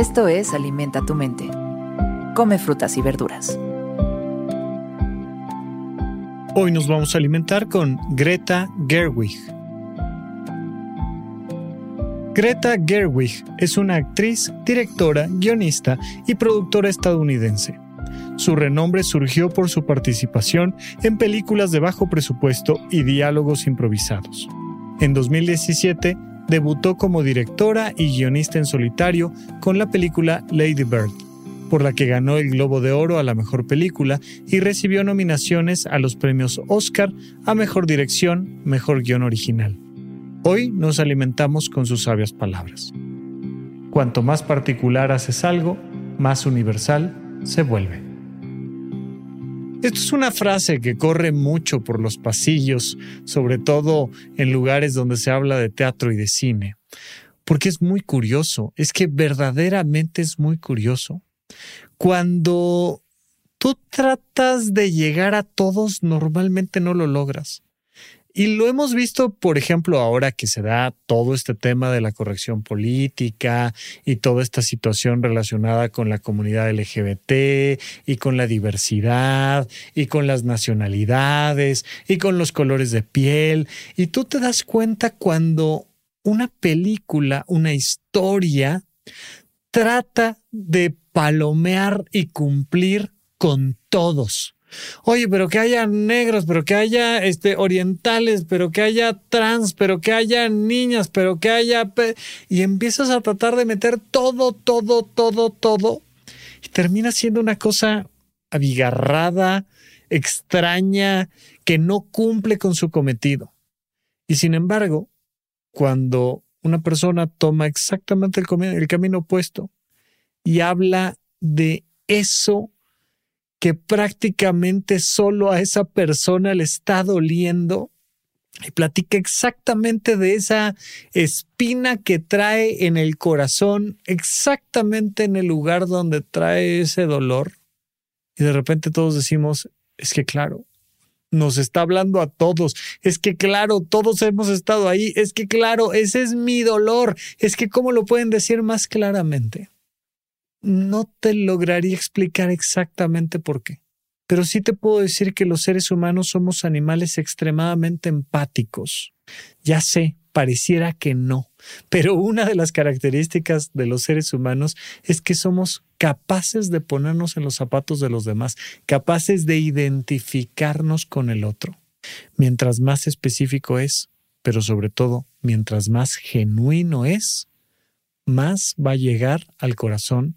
Esto es Alimenta tu mente. Come frutas y verduras. Hoy nos vamos a alimentar con Greta Gerwig. Greta Gerwig es una actriz, directora, guionista y productora estadounidense. Su renombre surgió por su participación en películas de bajo presupuesto y diálogos improvisados. En 2017 debutó como directora y guionista en solitario con la película Lady Bird, por la que ganó el Globo de Oro a la mejor película y recibió nominaciones a los premios Oscar a Mejor Dirección, Mejor Guión Original. Hoy nos alimentamos con sus sabias palabras. Cuanto más particular haces algo, más universal se vuelve. Esto es una frase que corre mucho por los pasillos, sobre todo en lugares donde se habla de teatro y de cine, porque es muy curioso, es que verdaderamente es muy curioso. Cuando tú tratas de llegar a todos, normalmente no lo logras. Y lo hemos visto, por ejemplo, ahora que se da todo este tema de la corrección política y toda esta situación relacionada con la comunidad LGBT y con la diversidad y con las nacionalidades y con los colores de piel. Y tú te das cuenta cuando una película, una historia, trata de palomear y cumplir con todos Oye, pero que haya negros, pero que haya este, orientales, pero que haya trans, pero que haya niñas, pero que haya... Y empiezas a tratar de meter todo, todo, todo, todo. Y termina siendo una cosa abigarrada, extraña, que no cumple con su cometido. Y sin embargo, cuando una persona toma exactamente el, el camino opuesto y habla de eso que prácticamente solo a esa persona le está doliendo y platica exactamente de esa espina que trae en el corazón, exactamente en el lugar donde trae ese dolor. Y de repente todos decimos, es que claro, nos está hablando a todos. Es que claro, todos hemos estado ahí. Es que claro, ese es mi dolor. Es que ¿cómo lo pueden decir más claramente? No te lograría explicar exactamente por qué. Pero sí te puedo decir que los seres humanos somos animales extremadamente empáticos. Ya sé, pareciera que no, pero una de las características de los seres humanos es que somos capaces de ponernos en los zapatos de los demás, capaces de identificarnos con el otro. Mientras más específico es, pero sobre todo, mientras más genuino es, más va a llegar al corazón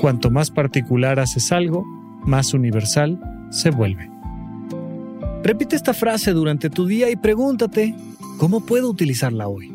Cuanto más particular haces algo, más universal se vuelve. Repite esta frase durante tu día y pregúntate, ¿cómo puedo utilizarla hoy?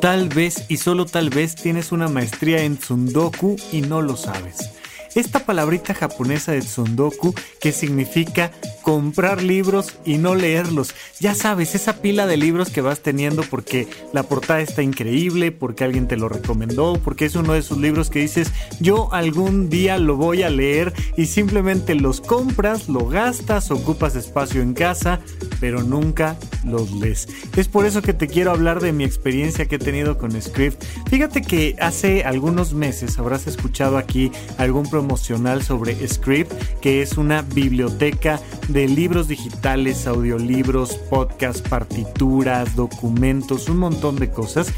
Tal vez y solo tal vez tienes una maestría en Tsundoku y no lo sabes. Esta palabrita japonesa de Tsundoku que significa comprar libros y no leerlos. Ya sabes, esa pila de libros que vas teniendo porque la portada está increíble, porque alguien te lo recomendó, porque es uno de esos libros que dices, yo algún día lo voy a leer y simplemente los compras, lo gastas, ocupas espacio en casa, pero nunca los lees. Es por eso que te quiero hablar de mi experiencia que he tenido con Script. Fíjate que hace algunos meses habrás escuchado aquí algún promocional sobre Script, que es una biblioteca de libros digitales, audiolibros, podcasts, partituras, documentos, un montón de cosas.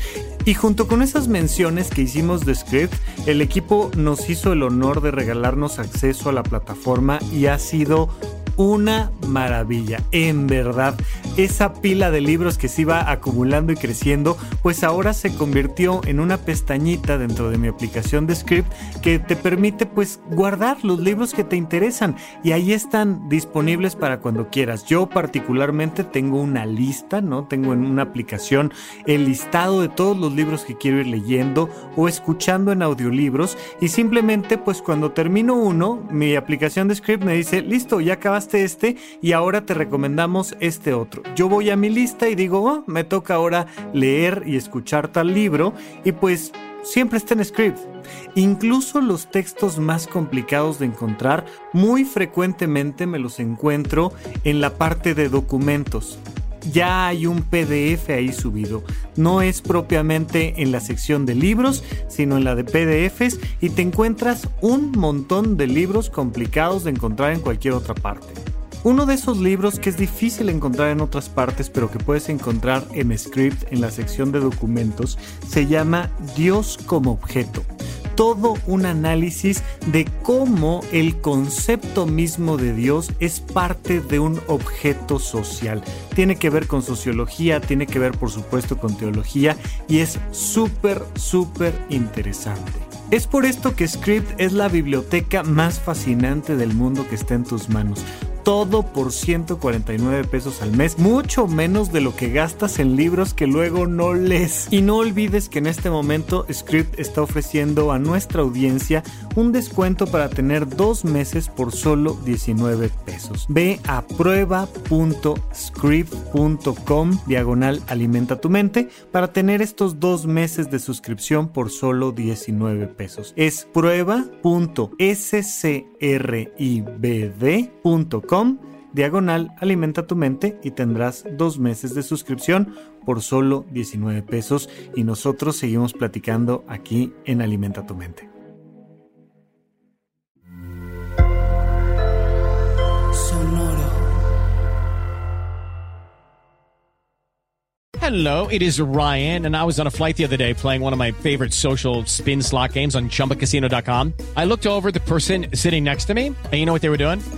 Y junto con esas menciones que hicimos de Script, el equipo nos hizo el honor de regalarnos acceso a la plataforma y ha sido una maravilla, en verdad. Esa pila de libros que se iba acumulando y creciendo, pues ahora se convirtió en una pestañita dentro de mi aplicación de Script que te permite pues guardar los libros que te interesan y ahí están disponibles para cuando quieras. Yo particularmente tengo una lista, ¿no? Tengo en una aplicación el listado de todos los libros que quiero ir leyendo o escuchando en audiolibros y simplemente pues cuando termino uno, mi aplicación de Script me dice, listo, ya este y ahora te recomendamos este otro. Yo voy a mi lista y digo, oh, me toca ahora leer y escuchar tal libro y pues siempre está en script. Incluso los textos más complicados de encontrar, muy frecuentemente me los encuentro en la parte de documentos. Ya hay un PDF ahí subido. No es propiamente en la sección de libros, sino en la de PDFs y te encuentras un montón de libros complicados de encontrar en cualquier otra parte. Uno de esos libros que es difícil encontrar en otras partes, pero que puedes encontrar en Script en la sección de documentos, se llama Dios como objeto. Todo un análisis de cómo el concepto mismo de Dios es parte de un objeto social. Tiene que ver con sociología, tiene que ver por supuesto con teología y es súper, súper interesante. Es por esto que Script es la biblioteca más fascinante del mundo que está en tus manos todo por 149 pesos al mes, mucho menos de lo que gastas en libros que luego no lees. Y no olvides que en este momento Script está ofreciendo a nuestra audiencia un descuento para tener dos meses por solo 19 pesos. Ve a prueba.script.com diagonal alimenta tu mente para tener estos dos meses de suscripción por solo 19 pesos. Es prueba.scribd.com diagonal alimenta tu mente y tendrás dos meses de suscripción por solo 19 pesos y nosotros seguimos platicando aquí en Alimenta tu mente. Hello, it is Ryan, and I was on a flight the other day playing one of my favorite social spin slot games on chumbacasino.com. I looked over the person sitting next to me, and you know what they were doing?